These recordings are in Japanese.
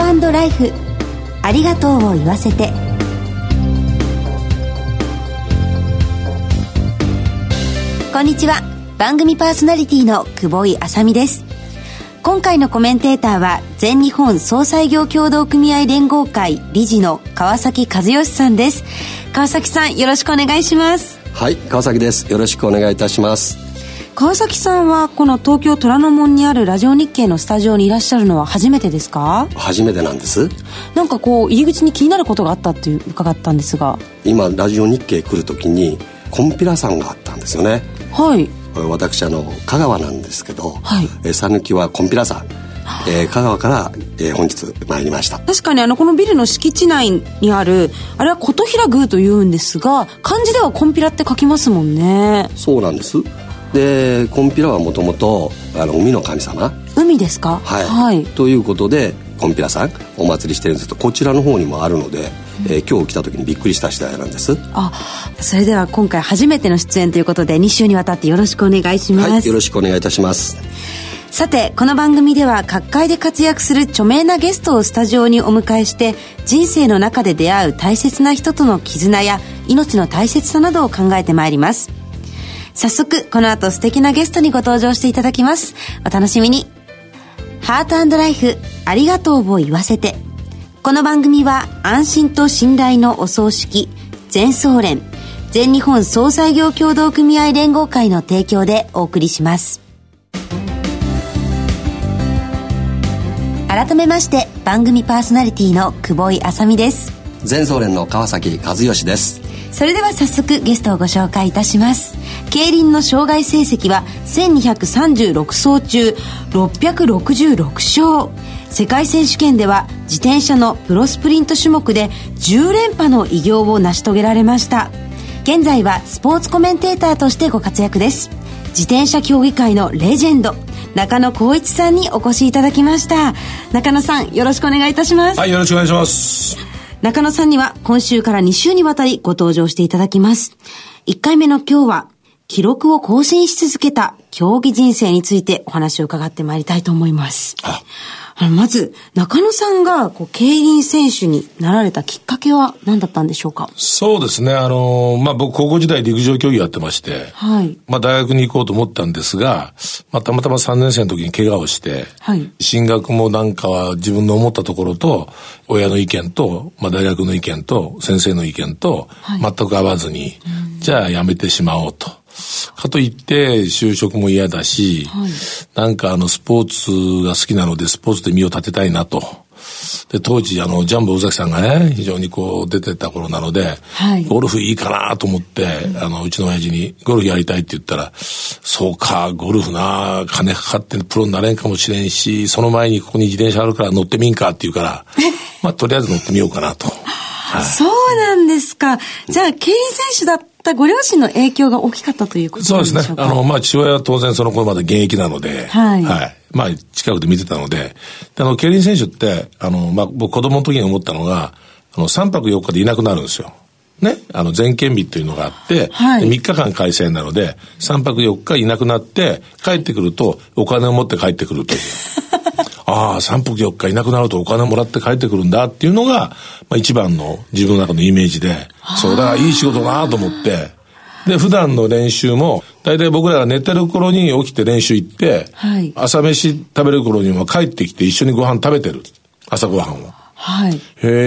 ートライフ。ありがとうを言わせて。こんにちは。番組パーソナリティの久保井あさみです。今回のコメンテーターは全日本総裁業協同組合連合会理事の川崎和義さんです。川崎さんよろしくお願いします。はい川崎です。よろしくお願いいたします。川崎さんはこの東京虎ノ門にあるラジオ日経のスタジオにいらっしゃるのは初めてですか？初めてなんです。なんかこう入り口に気になることがあったっていう伺ったんですが。今ラジオ日経来る時にコンピラさんがあったんですよね。はい。私あの香川なんですけどはい。讃岐、はコンピラさん。えー、香川から、えー、本日参りました。確かにあのこのビルの敷地内にあるあれは琴平宮というんですが漢字ではコンピラって書きますもんね。そうなんですでコンピラはもともと海の神様。海ですか？はい、はい、ということでコンピラさんお祭りしてるんですけどこちらの方にもあるので、えー、今日来た時にびっくりした次第なんです。あそれでは今回初めての出演ということで2週にわたってよろしくお願いします、はい、よろしくお願いいたします。さてこの番組では各界で活躍する著名なゲストをスタジオにお迎えして人生の中で出会う大切な人との絆や命の大切さなどを考えてまいります早速この後素敵なゲストにご登場していただきます。お楽しみに。ハートライフありがとうを言わせて。この番組は安心と信頼のお葬式全総連全日本総裁業協同組合連合会の提供でお送りします。改めまして番組パーソナリティの久保井あさみです。全総連の川崎和義です。それでは早速ゲストをご紹介いたします競輪の障害成績は1236走中666勝。世界選手権では自転車のプロスプリント種目で10連覇の偉業を成し遂げられました。現在はスポーツコメンテーターとしてご活躍です。自転車競技界のレジェンド中野光一さんにお越しいただきました。中野さんよろしくお願いいたします。はいよろしくお願いします。中野さんには今週から2週にわたりご登場していただきます。1回目の今日は記録を更新し続けた競技人生についてお話を伺ってまいりたいと思います。あ。のまず中野さんがこう競輪選手になられたきっかけは何だったんでしょうか？そうですね。あのまあ僕高校時代陸上競技やってまして、はい。まあ大学に行こうと思ったんですが、まあ、たまたま3年生の時に怪我をして、はい。進学もなんかは自分の思ったところと親の意見と、まあ、大学の意見と先生の意見とはい。全く合わずに、じゃあやめてしまおうと。かといって就職も嫌だし、はいなんかあのスポーツが好きなのでスポーツで身を立てたいなと。で、当時あのジャンボ尾崎さんがね、非常にこう出てた頃なので、はいゴルフいいかなと思って、あの、うちの親父にゴルフやりたいって言ったら、そうか、ゴルフな、金かかってプロになれんかもしれんし、その前にここに自転車あるから乗ってみんかって言うから、まあとりあえず乗ってみようかなと。はいそうなんですかじゃあ競輪選手だったご両親の影響が大きかったということですねあの、まあ、父親は当然その頃まだ現役なので、はい。まあ、近くで見てたので、であの、競輪選手って、あの、まあ、僕子供の時に思ったのが、あの、3泊4日でいなくなるんですよ。ね。あの、全県日っていうのがあって、はいで3日間開催なので、3泊4日いなくなって、帰ってくると、お金を持って帰ってくるという。ああ、3泊4日いなくなるとお金もらって帰ってくるんだっていうのが、まあ一番の自分の中のイメージで、そうだからいい仕事だなと思って、で、普段の練習も、大体僕らが寝てる頃に起きて練習行って、はい朝飯食べる頃には帰ってきて一緒にご飯食べてる。朝ご飯を。はいへ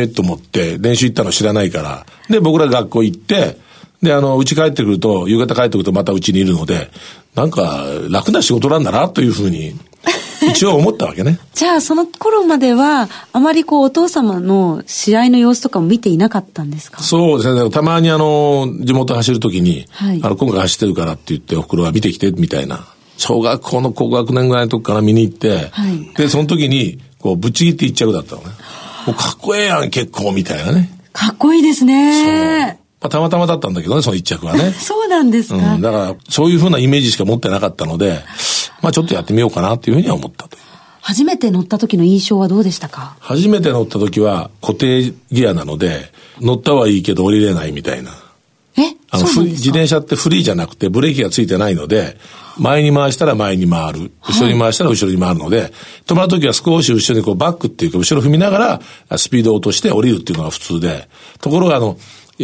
えと思って、練習行ったの知らないから。で、僕ら学校行って、で、あの、家帰ってくると、夕方帰ってくるとまた家にいるので、なんか、楽な仕事なんだな、というふうに、一応思ったわけね。じゃあその頃まではあまりこうお父様の試合の様子とかも見ていなかったんですか？そうですね。たまにあの、地元走るときに、はいあの、今回走ってるからって言って、お袋が見てきて、みたいな。小学校の高学年ぐらいの時から見に行って、はいで、その時に、こう、ぶっちぎって一着だったのね。もうかっこええやん、結構、みたいなね。かっこいいですね。まあ、たまたまだったんだけどね、その一着はね。そうなんですか。うん、だから、そういうふうなイメージしか持ってなかったので、まあちょっとやってみようかなっていうふうには思ったと。初めて乗った時の印象はどうでしたか？初めて乗った時は固定ギアなので、乗ったはいいけど降りれないみたいな。えあの、そうなんですか？ふ自転車ってフリーじゃなくてブレーキがついてないので、前に回したら前に回る。後ろに回したら後ろに回るので、止まるときは少し後ろにこうバックっていうか、後ろ踏みながら、スピードを落として降りるっていうのが普通で、ところがあの、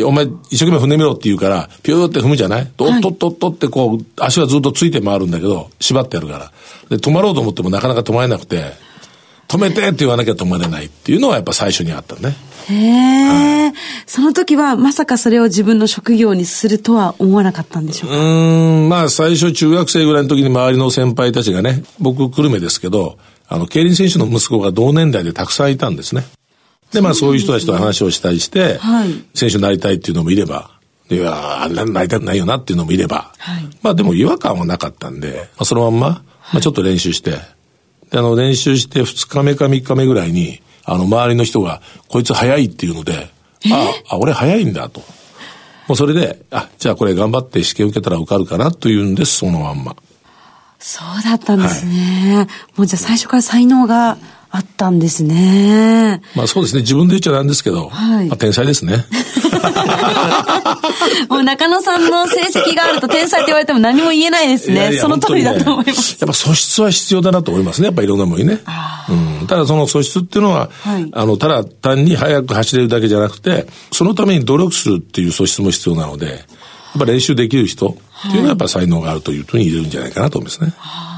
お前一生懸命踏んでみろって言うから、ピューって踏むじゃないとっとっとっとってこう、足はずっとついて回るんだけど、縛ってやるから。で、止まろうと思ってもなかなか止まれなくて、止めてって言わなきゃ止まれないっていうのはやっぱ最初にあったね。へえ、はい、その時はまさかそれを自分の職業にするとは思わなかったんでしょうか？うん、まあ最初中学生ぐらいの時に周りの先輩たちがね、僕久留米ですけど、あの、競輪選手の息子が同年代でたくさんいたんですね。で、まあそういう人たちと話をしたりして、はい、選手になりたいっていうのもいれば、いや、あんなになりたくないよなっていうのもいれば、はい、まあでも違和感はなかったんで、まあ、そのまんま、まあちょっと練習して、で、あの、練習して2日目か3日目ぐらいに、あの、周りの人が、こいつ早いっていうので、あ、あ、俺早いんだと。もうそれで、あ、じゃあこれ頑張って試験受けたら受かるかなというんです、そのまんま。そうだったんですね。はい、もうじゃあ最初から才能があったんですね。まあそうですね。自分で言っちゃなんですけど、はい、まあ天才ですね。もう中野さんの成績があると天才って言われても何も言えないですね。いやいやその通りだと思います。やっぱ素質は必要だなと思いますね。やっぱいろんなものにね。うん、ただその素質っていうのは、はい、あの、ただ単に速く走れるだけじゃなくて、そのために努力するっていう素質も必要なので、やっぱ練習できる人っていうのはやっぱ才能があるというふうに言えるんじゃないかなと思いますね。は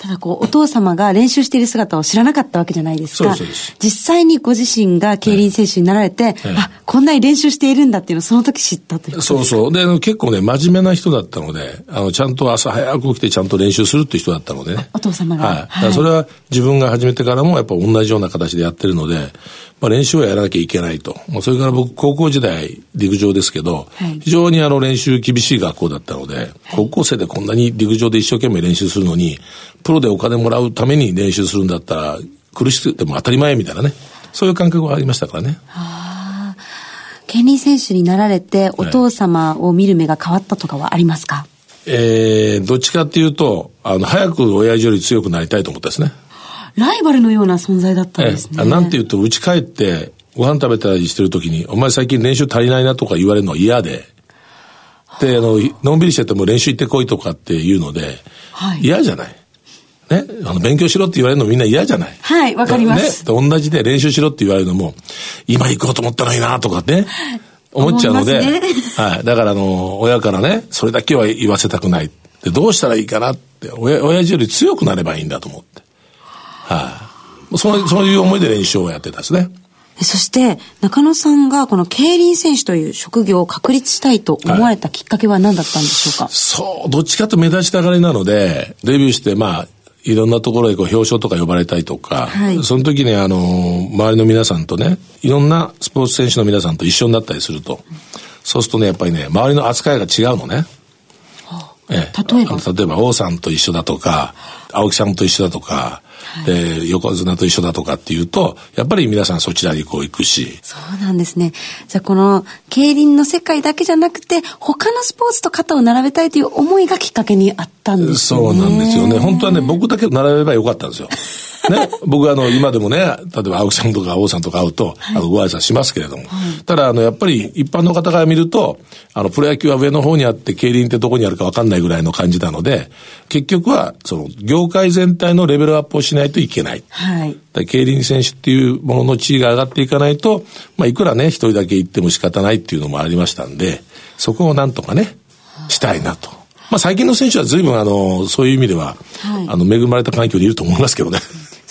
ただこう、お父様が練習している姿を知らなかったわけじゃないですか。実際にご自身が競輪選手になられて、あ、こんなに練習しているんだっていうのをその時知ったというそうそう。で、結構ね、真面目な人だったので、あの、ちゃんと朝早く起きてちゃんと練習するっていう人だったのでね。お父様が。はい。はい、それは自分が始めてからもやっぱ同じような形でやってるので、まあ、練習はやらなきゃいけないと。まあ、それから僕、高校時代、陸上ですけど、はい、非常にあの練習厳しい学校だったので、はい、高校生でこんなに陸上で一生懸命練習するのに、プロでお金もらうために練習するんだったら、苦しくても当たり前みたいなね。そういう感覚がありましたからね。はあ。競輪選手になられて、お父様を見る目が変わったとかはありますか、はい、えー、どっちかっていうと、あの、早く親父より強くなりたいと思ったですね。ライバルのような存在だったんですね。なんて言うと、家帰って、ご飯食べたりしてる時に、お前最近練習足りないなとか言われるのは嫌で、で、あの、のんびりしてても練習行ってこいとかって言うので、はい、嫌じゃない。ね、あの、勉強しろって言われるのみんな嫌じゃない？はい、わかります。ね、同じで練習しろって言われるのも、今行こうと思ったらいいなとかね、思っちゃうので、ね、はい。だからあの、親からね、それだけは言わせたくない。で、どうしたらいいかなって、親、親父より強くなればいいんだと思って。はい、その、そういう思いで練習をやってたんですね。そして、中野さんがこの競輪選手という職業を確立したいと思われたきっかけは何だったんでしょうか、はい、そう、どっちかと目立ちたがりなので、デビューして、まあ、いろんなところへこう表彰とか呼ばれたりとか、はい、その時にあの、周りの皆さんとね、いろんなスポーツ選手の皆さんと一緒になったりすると、そうするとね、やっぱりね、周りの扱いが違うのね。ええ、例えば例えば、王さんと一緒だとか、青木さんと一緒だとか、で、横綱と一緒だとかっていうと、やっぱり皆さんそちらにこう行くし。そうなんですね。じゃあこの、競輪の世界だけじゃなくて、他のスポーツと肩を並べたいという思いがきっかけにあったんですね。そうなんですよね。本当はね、僕だけ並べばよかったんですよ。ね、僕あの、今でもね、例えば青木さんとか王さんとか会うと、はい、あの、ご挨拶しますけれども。はい、ただ、あの、やっぱり一般の方から見ると、あの、プロ野球は上の方にあって、競輪ってどこにあるかわかんないぐらいの感じなので、結局は、その、業界全体のレベルアップをしないといけない。はい。競輪選手っていうものの地位が上がっていかないと、まあ、いくらね、一人だけ行っても仕方ないっていうのもありましたんで、そこをなんとかね、したいなと。まあ、最近の選手は随分あの、そういう意味では、はい、あの、恵まれた環境にいると思いますけどね。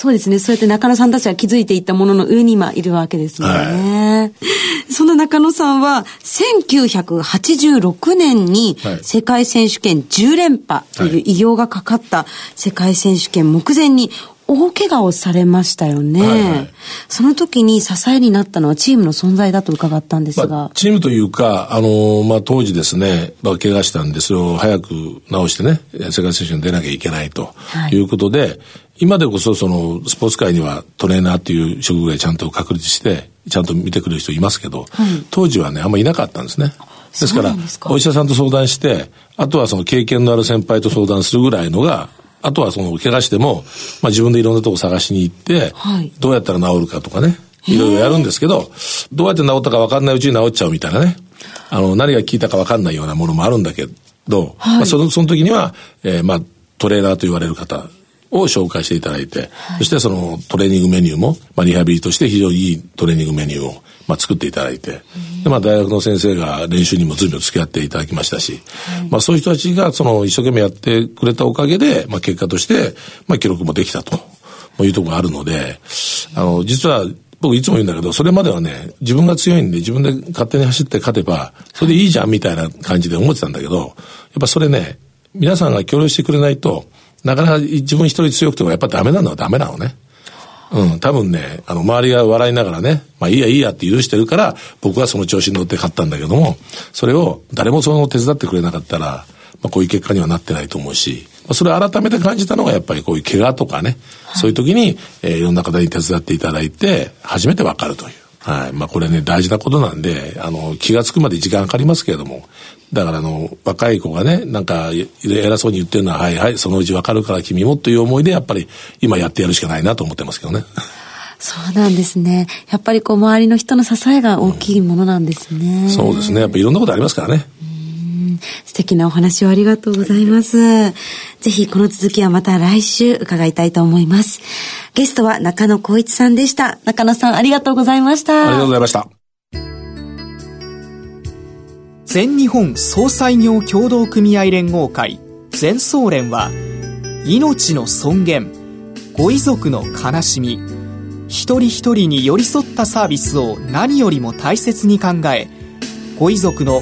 そうですね。そうやって中野さんたちは気づいていったものの上に今いるわけですよね。はい、その中野さんは、1986年に世界選手権10連覇という偉業がかかった世界選手権目前に大怪我をされましたよね、はいはい、その時に支えになったのはチームの存在だと伺ったんですが。まあ、チームというか、あの、まあ、当時ですね、まあ、怪我したんで、それを早く治してね、世界選手権に出なきゃいけないとい。うことで、はい、今でこそそのスポーツ界にはトレーナーっていう職業ちゃんと確立して、ちゃんと見てくれる人いますけど、はい、当時はね、あんまりいなかったんですね。ですから、お医者さんと相談して、あとはその経験のある先輩と相談するぐらいのが、あとはその怪我しても、まあ自分でいろんなとこ探しに行って、はい、どうやったら治るかとかね、いろいろやるんですけど、どうやって治ったか分かんないうちに治っちゃうみたいなね、あの、何が効いたか分かんないようなものもあるんだけど、はい、まあその、その時には、えー、まあ、トレーナーと言われる方を紹介していただいて、はい、そしてそのトレーニングメニューも、まあ、リハビリとして非常にいいトレーニングメニューを、まあ、作っていただいて、で、まあ、大学の先生が練習にも随分付き合っていただきましたし、はい、まあ、そういう人たちが、その、一生懸命やってくれたおかげで、まあ、結果として、まあ、記録もできたというところがあるので、あの、実は、僕いつも言うんだけど、それまではね、自分が強いんで自分で勝手に走って勝てば、それでいいじゃんみたいな感じで思ってたんだけど、やっぱそれね、皆さんが協力してくれないと、なかなか自分一人強くてもやっぱダメなのはダメなのね。うん、多分ね、あの、周りが笑いながらね、まあいいやいいやって許してるから、僕はその調子に乗って勝ったんだけども、それを誰もその手伝ってくれなかったら、まあこういう結果にはなってないと思うし、まあ、それを改めて感じたのがやっぱりこういう怪我とかね、はい、そういう時に、えー、いろんな方に手伝っていただいて、初めてわかるという。はい。まあこれね、大事なことなんで、あの、気がつくまで時間かかりますけれども、だからあの、若い子がね、なんか、偉そうに言ってるのは、はいはい、そのうちわかるから君もという思いで、やっぱり今やってやるしかないなと思ってますけどね。そうなんですね。やっぱりこう、周りの人の支えが大きいものなんですね。うん、そうですね。やっぱいろんなことありますからね。素敵なお話をありがとうございます。ぜひこの続きはまた来週伺いたいと思います。ゲストは中野光一さんでした。中野さんありがとうございました。ありがとうございました。全日本総裁業協同組合連合会全総連は命の尊厳ご遺族の悲しみ一人一人に寄り添ったサービスを何よりも大切に考えご遺族の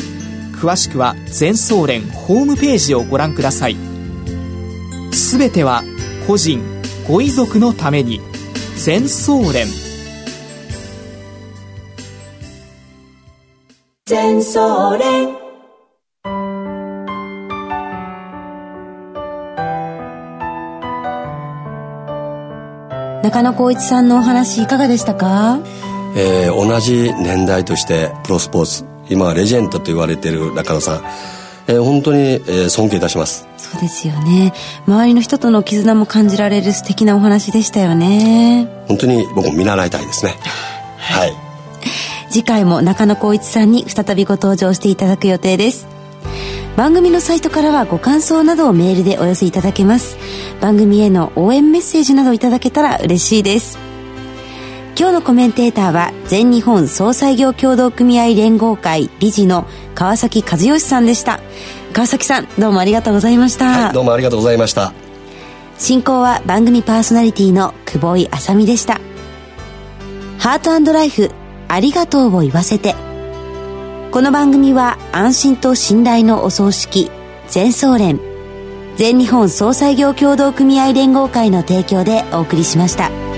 詳しくは全総連ホームページをご覧ください。すべては個人ご遺族のために。全総連。全総連。中野光一さんのお話いかがでしたか、えー、同じ年代としてプロスポーツ今はレジェンドと言われている中野さん、えー、本当に、えー、尊敬いたします。そうですよね。周りの人との絆も感じられる素敵なお話でしたよね。本当に僕も見習いたいですね。はい。次回も中野光一さんに再びご登場していただく予定です。番組のサイトからはご感想などをメールでお寄せいただけます。番組への応援メッセージなどいただけたら嬉しいです今日のコメンテーターは全日本総裁業協同組合連合会理事の川崎和義さんでした川崎さんどうもありがとうございました、はい、どうもありがとうございました進行は番組パーソナリティの久保井あさみでしたハートライフありがとうを言わせて。この番組は安心と信頼のお葬式、全総連、全日本総裁業協同組合連合会の提供でお送りしました。